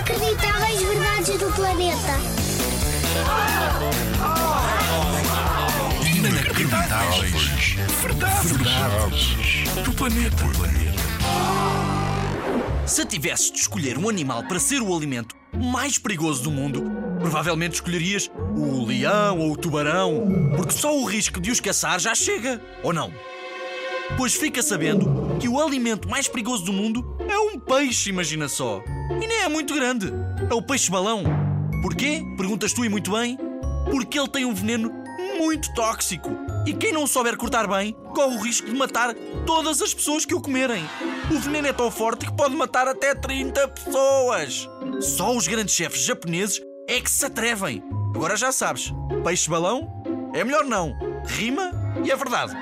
Inacreditáveis verdades do planeta. Inacreditáveis. Verdades. Verdades. Do planeta. Se tivesses de escolher um animal para ser o alimento mais perigoso do mundo, provavelmente escolherias o leão ou o tubarão, porque só o risco de os caçar já chega, ou não? Pois fica sabendo que o alimento mais perigoso do mundo é um peixe, imagina só. E nem é muito grande. É o peixe-balão. Porquê? Perguntas tu e muito bem. Porque ele tem um veneno muito tóxico. E quem não souber cortar bem, corre o risco de matar todas as pessoas que o comerem. O veneno é tão forte que pode matar até 30 pessoas. Só os grandes chefes japoneses é que se atrevem. Agora já sabes, peixe-balão é melhor não. Rima e é verdade.